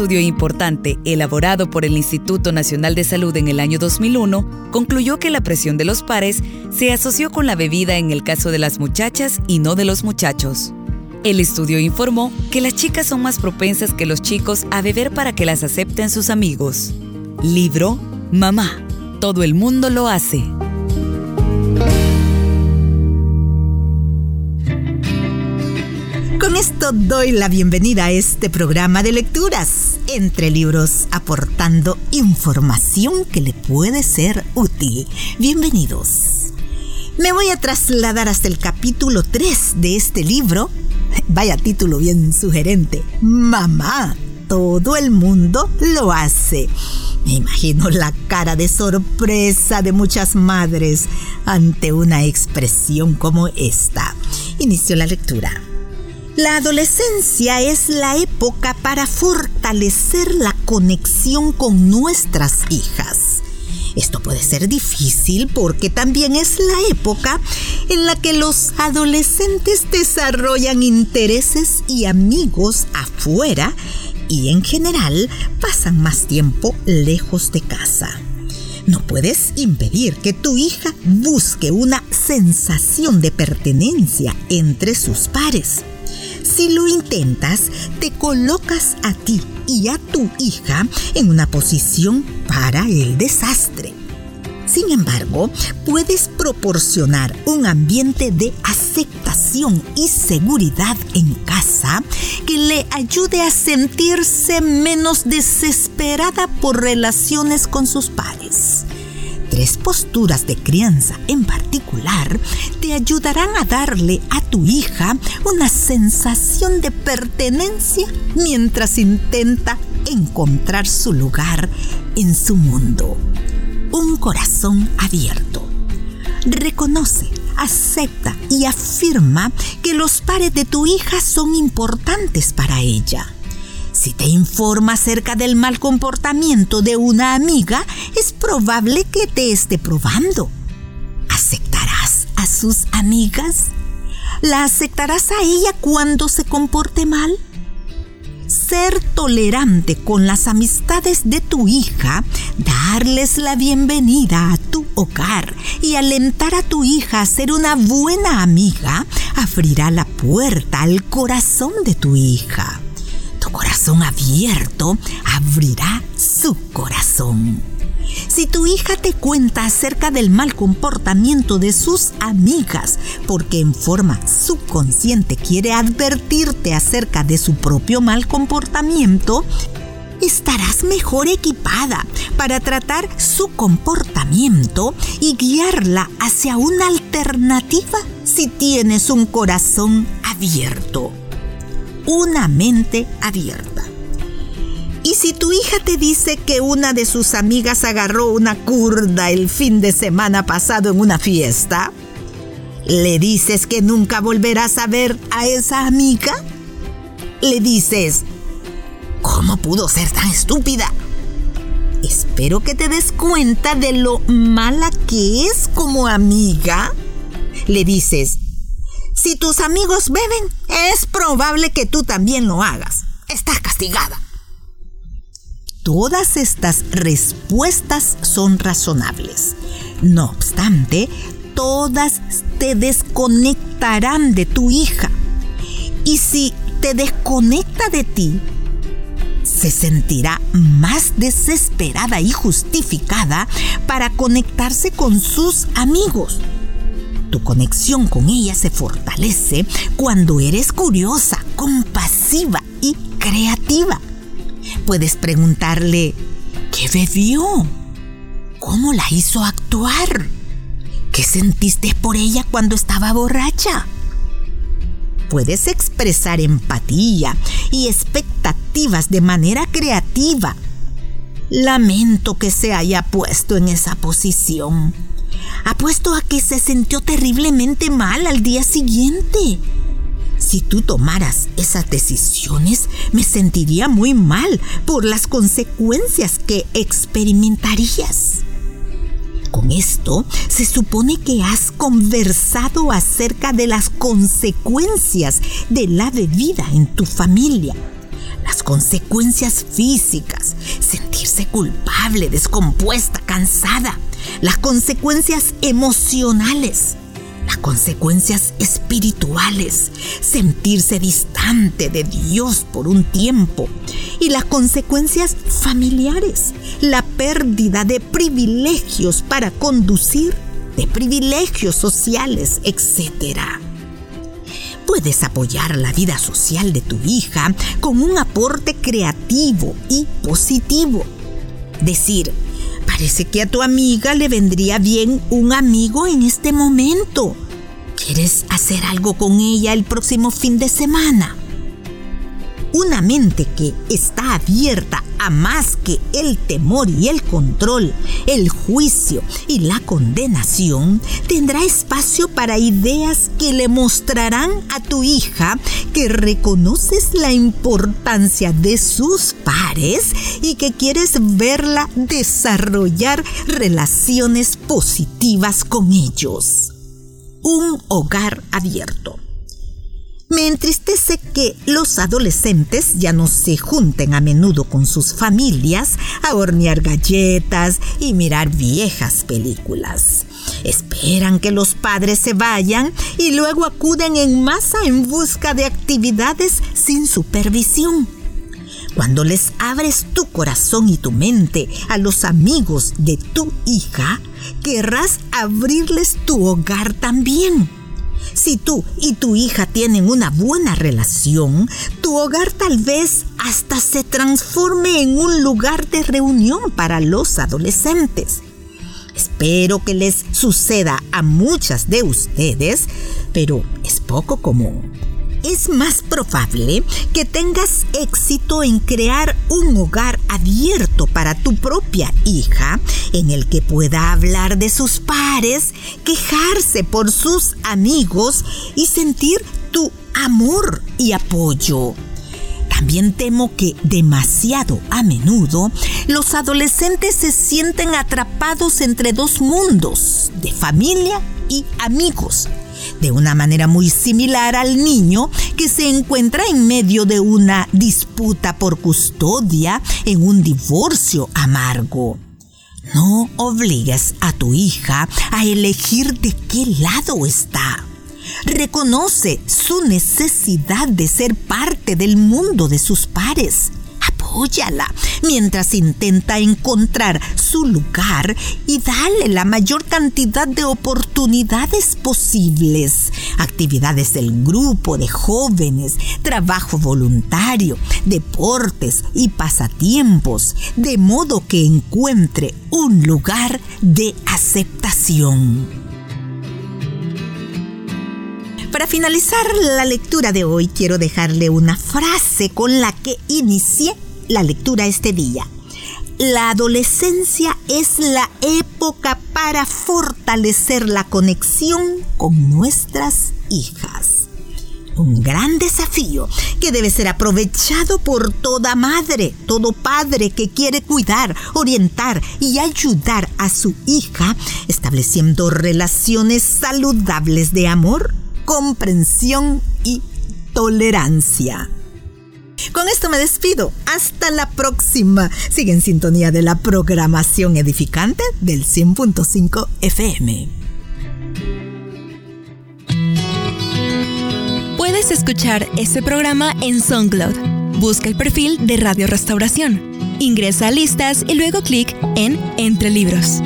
estudio importante elaborado por el Instituto Nacional de Salud en el año 2001 concluyó que la presión de los pares se asoció con la bebida en el caso de las muchachas y no de los muchachos. El estudio informó que las chicas son más propensas que los chicos a beber para que las acepten sus amigos. Libro Mamá. Todo el mundo lo hace. Con esto doy la bienvenida a este programa de lecturas entre libros aportando información que le puede ser útil. Bienvenidos. Me voy a trasladar hasta el capítulo 3 de este libro. Vaya título bien sugerente. Mamá, todo el mundo lo hace. Me imagino la cara de sorpresa de muchas madres ante una expresión como esta. Inicio la lectura. La adolescencia es la época para fortalecer la conexión con nuestras hijas. Esto puede ser difícil porque también es la época en la que los adolescentes desarrollan intereses y amigos afuera y en general pasan más tiempo lejos de casa. No puedes impedir que tu hija busque una sensación de pertenencia entre sus pares. Si lo intentas, te colocas a ti y a tu hija en una posición para el desastre. Sin embargo, puedes proporcionar un ambiente de aceptación y seguridad en casa que le ayude a sentirse menos desesperada por relaciones con sus pares. Tres posturas de crianza en particular te ayudarán a darle a tu hija una sensación de pertenencia mientras intenta encontrar su lugar en su mundo. Un corazón abierto. Reconoce, acepta y afirma que los pares de tu hija son importantes para ella si te informa acerca del mal comportamiento de una amiga, es probable que te esté probando. ¿Aceptarás a sus amigas? ¿La aceptarás a ella cuando se comporte mal? Ser tolerante con las amistades de tu hija, darles la bienvenida a tu hogar y alentar a tu hija a ser una buena amiga, abrirá la puerta al corazón de tu hija abierto abrirá su corazón. Si tu hija te cuenta acerca del mal comportamiento de sus amigas, porque en forma subconsciente quiere advertirte acerca de su propio mal comportamiento, estarás mejor equipada para tratar su comportamiento y guiarla hacia una alternativa si tienes un corazón abierto una mente abierta. Y si tu hija te dice que una de sus amigas agarró una curda el fin de semana pasado en una fiesta, ¿le dices que nunca volverás a ver a esa amiga? ¿Le dices, ¿cómo pudo ser tan estúpida? Espero que te des cuenta de lo mala que es como amiga. Le dices, si tus amigos beben, es probable que tú también lo hagas. Estás castigada. Todas estas respuestas son razonables. No obstante, todas te desconectarán de tu hija. Y si te desconecta de ti, se sentirá más desesperada y justificada para conectarse con sus amigos. Tu conexión con ella se fortalece cuando eres curiosa, compasiva y creativa. Puedes preguntarle, ¿qué bebió? ¿Cómo la hizo actuar? ¿Qué sentiste por ella cuando estaba borracha? Puedes expresar empatía y expectativas de manera creativa. Lamento que se haya puesto en esa posición Apuesto a que se sintió terriblemente mal al día siguiente. Si tú tomaras esas decisiones, me sentiría muy mal por las consecuencias que experimentarías. Con esto, se supone que has conversado acerca de las consecuencias de la bebida en tu familia. Las consecuencias físicas, sentirse culpable, descompuesta, cansada. Las consecuencias emocionales, las consecuencias espirituales, sentirse distante de Dios por un tiempo y las consecuencias familiares, la pérdida de privilegios para conducir, de privilegios sociales, etc. Puedes apoyar la vida social de tu hija con un aporte creativo y positivo. Decir, parece que a tu amiga le vendría bien un amigo en este momento. ¿Quieres hacer algo con ella el próximo fin de semana? Una mente que está abierta a más que el temor y el control, el juicio y la condenación, tendrá espacio para ideas que le mostrarán a tu hija que reconoces la importancia de sus pares y que quieres verla desarrollar relaciones positivas con ellos. Un hogar abierto. Me entristece que los adolescentes ya no se junten a menudo con sus familias a hornear galletas y mirar viejas películas. Esperan que los padres se vayan y luego acuden en masa en busca de actividades sin supervisión. Cuando les abres tu corazón y tu mente a los amigos de tu hija, querrás abrirles tu hogar también si tú y tu hija tienen una buena relación, tu hogar tal vez hasta se transforme en un lugar de reunión para los adolescentes. Espero que les suceda a muchas de ustedes, pero es poco común es más probable que tengas éxito en crear un hogar abierto para tu propia hija en el que pueda hablar de sus pares, quejarse por sus amigos y sentir tu amor y apoyo. También temo que demasiado a menudo los adolescentes se sienten atrapados entre dos mundos, de familia y amigos de una manera muy similar al niño que se encuentra en medio de una disputa por custodia en un divorcio amargo. No obligues a tu hija a elegir de qué lado está. Reconoce su necesidad de ser parte del mundo de sus pares apóyala mientras intenta encontrar su lugar y dale la mayor cantidad de oportunidades posibles. Actividades del grupo de jóvenes, trabajo voluntario, deportes y pasatiempos, de modo que encuentre un lugar de aceptación. Para finalizar la lectura de hoy, quiero dejarle una frase con la que inicié la lectura este día. La adolescencia es la época para fortalecer la conexión con nuestras hijas. Un gran desafío que debe ser aprovechado por toda madre, todo padre que quiere cuidar, orientar y ayudar a su hija, estableciendo relaciones saludables de amor, comprensión y tolerancia. Con esto me despido. Hasta la próxima. Sigue en sintonía de la programación edificante del 100.5 FM. Puedes escuchar este programa en SoundCloud. Busca el perfil de Radio Restauración. Ingresa a listas y luego clic en Entre Libros.